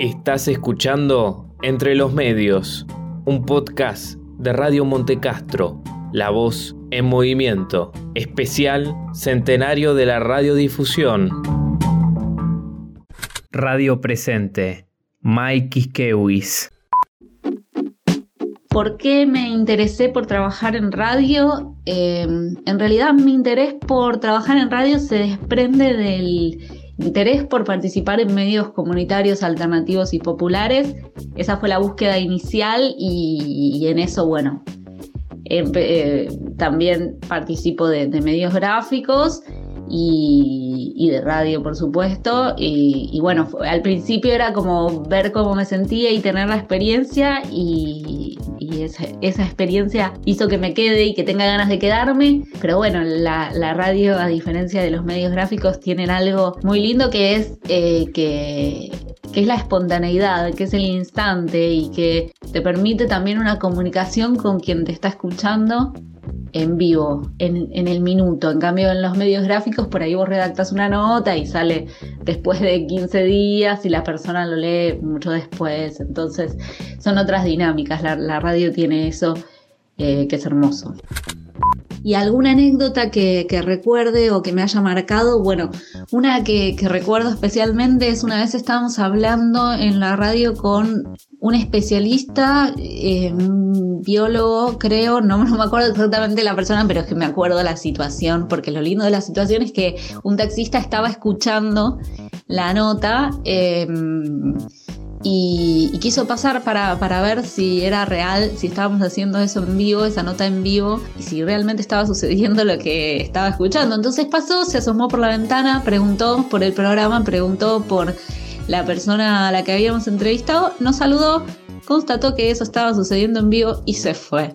Estás escuchando Entre los Medios, un podcast de Radio Montecastro, La Voz en Movimiento, especial Centenario de la Radiodifusión. Radio Presente, Mike Iskewis. ¿Por qué me interesé por trabajar en radio? Em, en realidad mi interés por trabajar en radio se desprende del interés por participar en medios comunitarios alternativos y populares. Esa fue la búsqueda inicial y, en eso, bueno, eh, también participo de, medios gráficos y, de radio, por supuesto. Y, bueno, al principio era como ver cómo me sentía y tener la experiencia y, esa, experiencia hizo que me quede y que tenga ganas de quedarme. Pero bueno, la, radio, a diferencia de los medios gráficos, tienen algo muy lindo que es eh, que que es la espontaneidad, que es el instante y que te permite también una comunicación con quien te está escuchando en vivo, en, el minuto. En cambio, en los medios gráficos, por ahí vos redactas una nota y sale después de 15 días y la persona lo lee mucho después. Entonces, son otras dinámicas. La, radio tiene eso eh, que es hermoso. ¿Y alguna anécdota que, recuerde o que me haya marcado? Bueno, una que, recuerdo especialmente es una vez estábamos hablando en la radio con un especialista, eh, un biólogo, creo, no, me acuerdo exactamente la persona, pero es que me acuerdo la situación, porque lo lindo de la situación es que un taxista estaba escuchando la nota. Em, y, quiso pasar para, ver si era real, si estábamos haciendo eso en vivo, esa nota en vivo, y si realmente estaba sucediendo lo que estaba escuchando. Entonces pasó, se asomó por la ventana, preguntó por el programa, preguntó por la persona a la que habíamos entrevistado, nos saludó, constató que eso estaba sucediendo en vivo y se fue.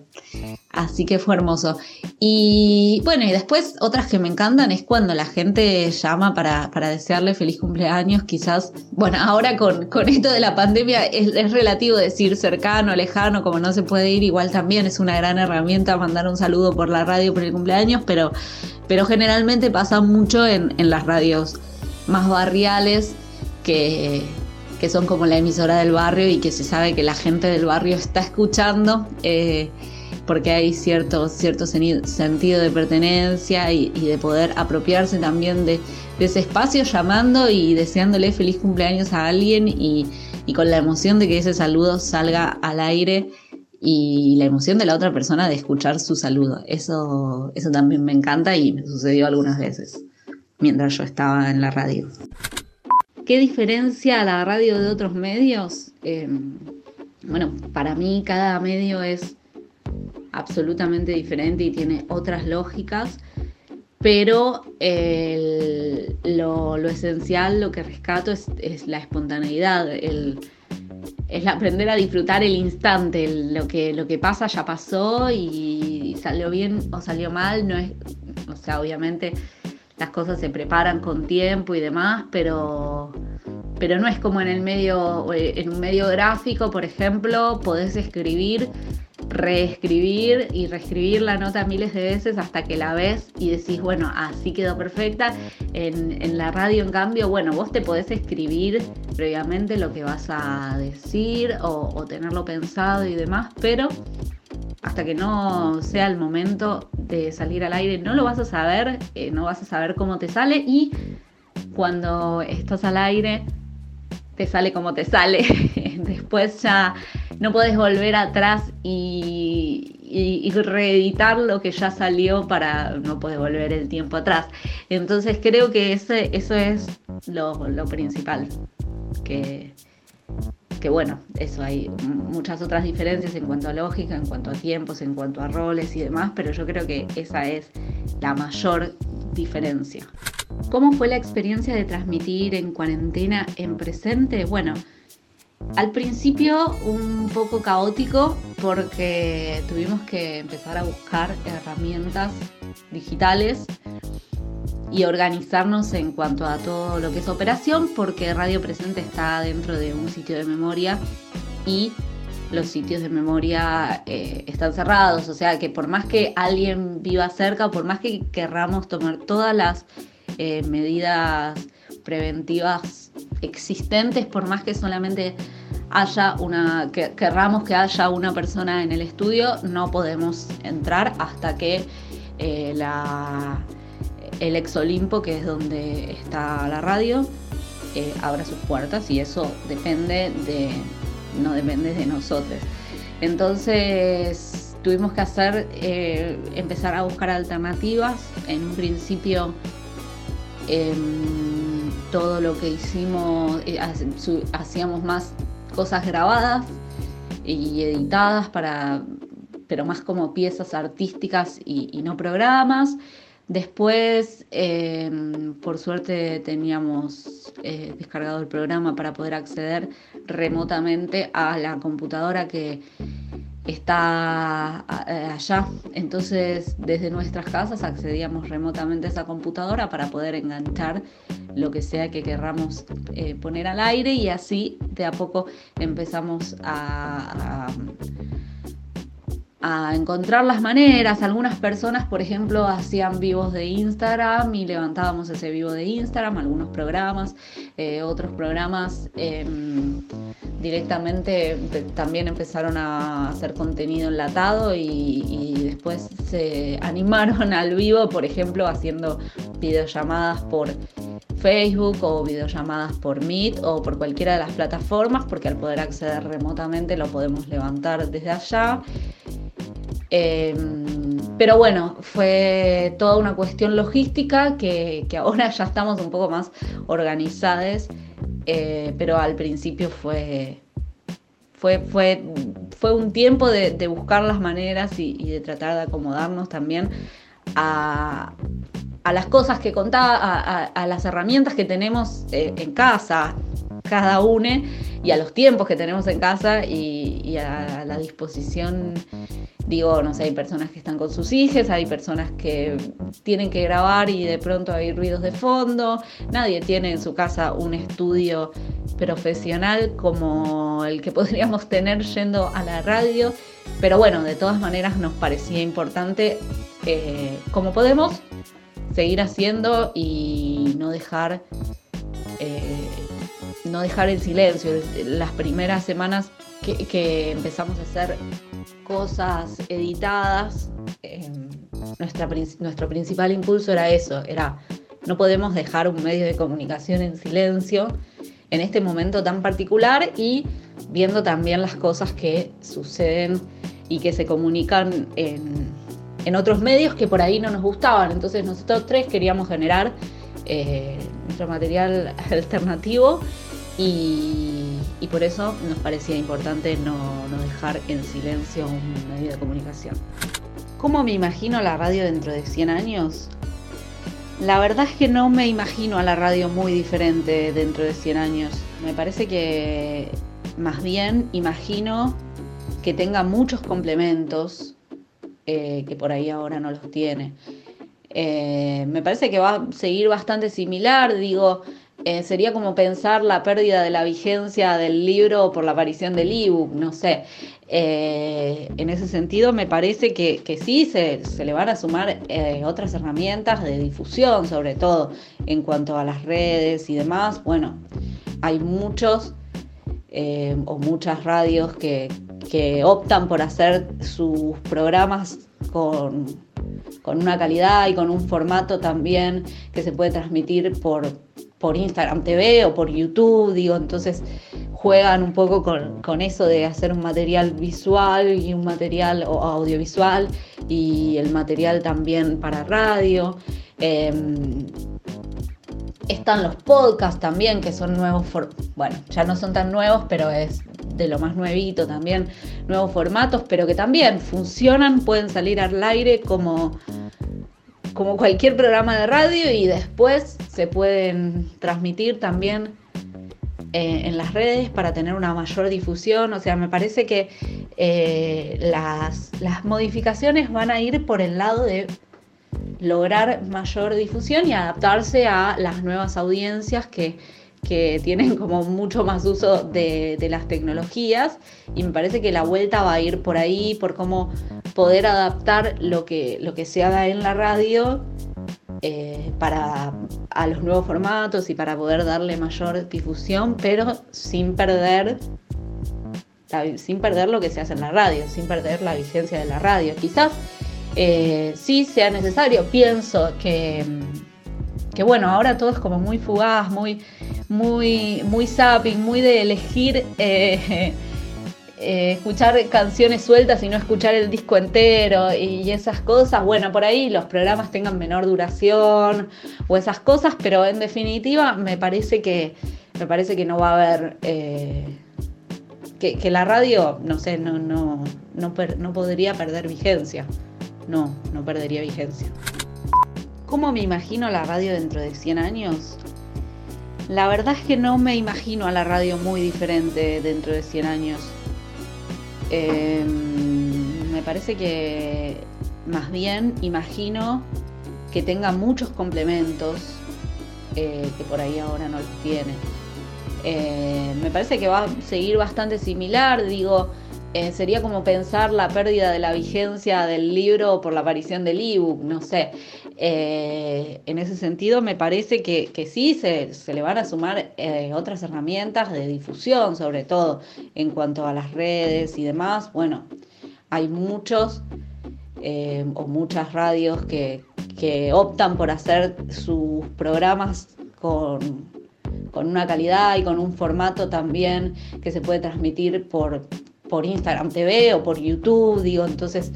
Así que fue hermoso. Y bueno, y después otras que me encantan es cuando la gente llama para, desearle feliz cumpleaños. Quizás, bueno, ahora con, esto de la pandemia es, relativo decir cercano, lejano, como no se puede ir, igual también es una gran herramienta mandar un saludo por la radio por el cumpleaños, pero, pero generalmente pasa mucho en, las radios más barriales que, que son como la emisora del barrio y que se sabe que la gente del barrio está escuchando. Eh, porque hay cierto, cierto sentido de pertenencia y, de poder apropiarse también de, ese espacio llamando y deseándole feliz cumpleaños a alguien y, con la emoción de que ese saludo salga al aire y la emoción de la otra persona de escuchar su saludo. Eso, eso también me encanta y me sucedió algunas veces mientras yo estaba en la radio. ¿Qué diferencia la radio de otros medios? Em, bueno, para mí cada medio es absolutamente diferente y tiene otras lógicas, pero lo, esencial, lo que rescato es, la espontaneidad, es aprender a disfrutar el instante, lo, que, pasa ya pasó y salió bien o salió mal, no es, o sea, obviamente las cosas se preparan con tiempo y demás, pero pero no es como en el medio, en un medio gráfico, por ejemplo, podés escribir reescribir y reescribir la nota miles de veces hasta que la ves y decís, bueno, así quedó perfecta. En, la radio, en cambio, bueno, vos te podés escribir previamente lo que vas a decir o, tenerlo pensado y demás, pero hasta que no sea el momento salir al aire, no lo vas a saber, eh, no vas a saber cómo te sale y cuando estás al aire, te sale como te sale. Después ya no puedes volver atrás y, reeditar lo que ya salió para no puedes volver el tiempo atrás. Entonces creo que eso es lo, principal. Que, que bueno, eso hay muchas otras diferencias en cuanto a lógica, en cuanto a tiempos, en cuanto a roles y demás, pero yo creo que esa es la mayor diferencia. ¿Cómo fue la experiencia de transmitir en cuarentena en presente? Bueno, al principio un poco caótico porque tuvimos que empezar a buscar herramientas digitales y organizarnos en cuanto a todo lo que es operación porque Radio Presente está dentro de un sitio de memoria y los sitios de memoria eh, están cerrados, o sea que por más que alguien viva cerca, por más que querramos tomar todas las eh, medidas preventivas existentes, por más que solamente haya una, que querramos que haya una persona en el estudio, no podemos entrar hasta que eh, la, el ex Olimpo, que es donde está la radio, eh, abra sus puertas y eso depende de, no depende de nosotros. Entonces tuvimos que hacer, eh, empezar a buscar alternativas. En un principio em, todo lo que hicimos, hacíamos más cosas grabadas y editadas para pero más como piezas artísticas y, no programas. Después, em, por suerte, teníamos eh, descargado el programa para poder acceder remotamente a la computadora que está eh, allá. Entonces, desde nuestras casas accedíamos remotamente a esa computadora para poder enganchar lo que sea que querramos eh, poner al aire y así de a poco empezamos a a encontrar las maneras. Algunas personas, por ejemplo, hacían vivos de Instagram y levantábamos ese vivo de Instagram, algunos programas, eh, otros programas em, directamente también empezaron a hacer contenido enlatado y, después se animaron al vivo, por ejemplo, haciendo videollamadas por Facebook o videollamadas por Meet o por cualquiera de las plataformas, porque al poder acceder remotamente lo podemos levantar desde allá. Em, pero bueno, fue toda una cuestión logística que, ahora ya estamos un poco más organizadas, eh, pero al principio fue, fue, fue, fue un tiempo de, buscar las maneras y, de tratar de acomodarnos también a, las cosas que contaba, a, las herramientas que tenemos eh, en casa, cada uno, y a los tiempos que tenemos en casa y a la disposición Digo, no sé, hay personas que están con sus hijos, hay personas que tienen que grabar y de pronto hay ruidos de fondo. Nadie tiene en su casa un estudio profesional como el que podríamos tener yendo a la radio. Pero bueno, de todas maneras nos parecía importante, eh, como podemos, seguir haciendo y no dejar, eh, no dejar el silencio. Las primeras semanas que empezamos a hacer cosas editadas, nuestra, nuestro principal impulso era eso, era no podemos dejar un medio de comunicación en silencio en este momento tan particular y viendo también las cosas que suceden y que se comunican en, en otros medios que por ahí no nos gustaban. Entonces nosotros tres queríamos generar eh, nuestro material alternativo y, por eso nos parecía importante no, dejar en silencio un medio de comunicación. ¿Cómo me imagino la radio dentro de 100 años? La verdad es que no me imagino a la radio muy diferente dentro de 100 años. Me parece que más bien imagino que tenga muchos complementos eh, que por ahí ahora no los tiene. Eh, me parece que va a seguir bastante similar, digo, eh, sería como pensar la pérdida de la vigencia del libro por la aparición del ebook, no sé. Eh, en ese sentido, me parece que, sí se, le van a sumar eh, otras herramientas de difusión, sobre todo en cuanto a las redes y demás. Bueno, hay muchos o muchas radios que, optan por hacer sus programas con, con una calidad y con un formato también que se puede transmitir por, por Instagram TV o por YouTube, digo, entonces juegan un poco con, eso de hacer un material visual y un material audiovisual y el material también para radio. Em, están los podcasts también, que son nuevos, bueno, ya no son tan nuevos, pero es de lo más nuevito también, nuevos formatos, pero que también funcionan, pueden salir al aire como como cualquier programa de radio y después se pueden transmitir también eh, en las redes para tener una mayor difusión. O sea, me parece que eh, las, las modificaciones van a ir por el lado de lograr mayor difusión y adaptarse a las nuevas audiencias que que tienen como mucho más uso de, las tecnologías y me parece que la vuelta va a ir por ahí, por cómo poder adaptar lo que, lo que se haga en la radio eh, para a los nuevos formatos y para poder darle mayor difusión, pero sin perder sin perder lo que se hace en la radio, sin perder la vigencia de la radio. Quizás eh, sí sea necesario, pienso que, que bueno, ahora todo es como muy fugaz, muy, muy, muy zapping, muy de elegir eh, eh, escuchar canciones sueltas y no escuchar el disco entero y esas cosas. Bueno, por ahí los programas tengan menor duración o esas cosas, pero en definitiva me parece que me parece que no va a haber eh, que, la radio, no sé, no, no, no, no podría perder vigencia. No, no perdería vigencia. ¿Cómo me imagino la radio dentro de 100 años? La verdad es que no me imagino a la radio muy diferente dentro de 100 años. Em, me parece que más bien imagino que tenga muchos complementos eh, que por ahí ahora no tiene. Eh, me parece que va a seguir bastante similar, digo, eh, sería como pensar la pérdida de la vigencia del libro por la aparición del ebook, no sé. En ese sentido, me parece que, sí se, se, le van a sumar otras herramientas de difusión, sobre todo en cuanto a las redes y demás. Bueno, hay muchos o muchas radios que, que optan por hacer sus programas con con una calidad y con un formato también que se puede transmitir por, por Instagram TV o por YouTube, digo, entonces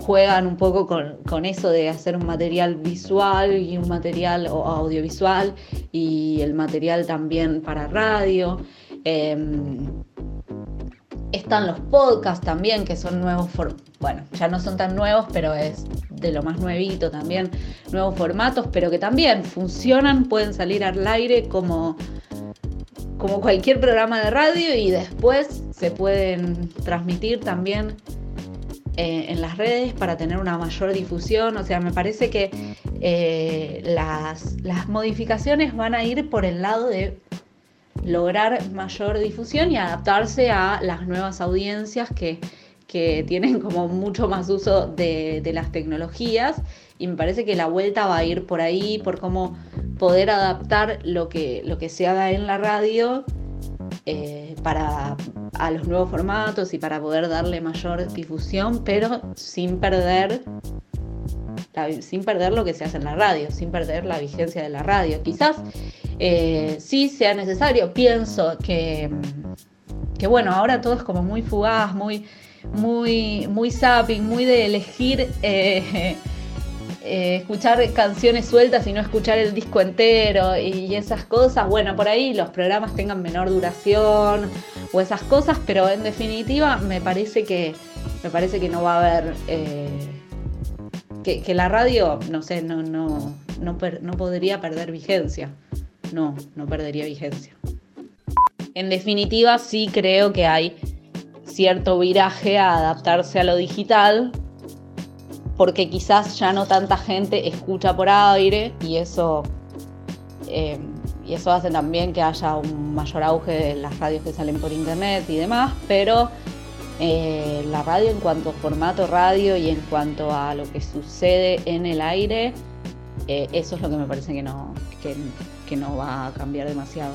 juegan un poco con, eso de hacer un material visual y un material audiovisual y el material también para radio. Em, están los podcasts también, que son nuevos, bueno, ya no son tan nuevos, pero es de lo más nuevito también, nuevos formatos, pero que también funcionan, pueden salir al aire como, como cualquier programa de radio y después se pueden transmitir también eh, en las redes para tener una mayor difusión. O sea, me parece que eh, las, las modificaciones van a ir por el lado de lograr mayor difusión y adaptarse a las nuevas audiencias que, que tienen como mucho más uso de, las tecnologías y me parece que la vuelta va a ir por ahí, por cómo poder adaptar lo que, lo que se haga en la radio eh, para a los nuevos formatos y para poder darle mayor difusión, pero sin perder sin perder lo que se hace en la radio, sin perder la vigencia de la radio. Quizás eh, sí sea necesario, pienso que, que bueno, ahora todo es como muy fugaz, muy muy, muy zapping, muy de elegir eh, eh, escuchar canciones sueltas y no escuchar el disco entero y esas cosas. Bueno, por ahí los programas tengan menor duración o esas cosas, pero en definitiva me parece que, me parece que no va a haber... Eh, que, la radio, no sé, no, no, no, no podría perder vigencia. No, no perdería vigencia. En definitiva, sí creo que hay cierto viraje a adaptarse a lo digital, porque quizás ya no tanta gente escucha por aire y eso, eh, y eso hace también que haya un mayor auge de las radios que salen por internet y demás, pero eh, la radio en cuanto a formato radio y en cuanto a lo que sucede en el aire, eh, eso es lo que me parece que no, que no va a cambiar demasiado.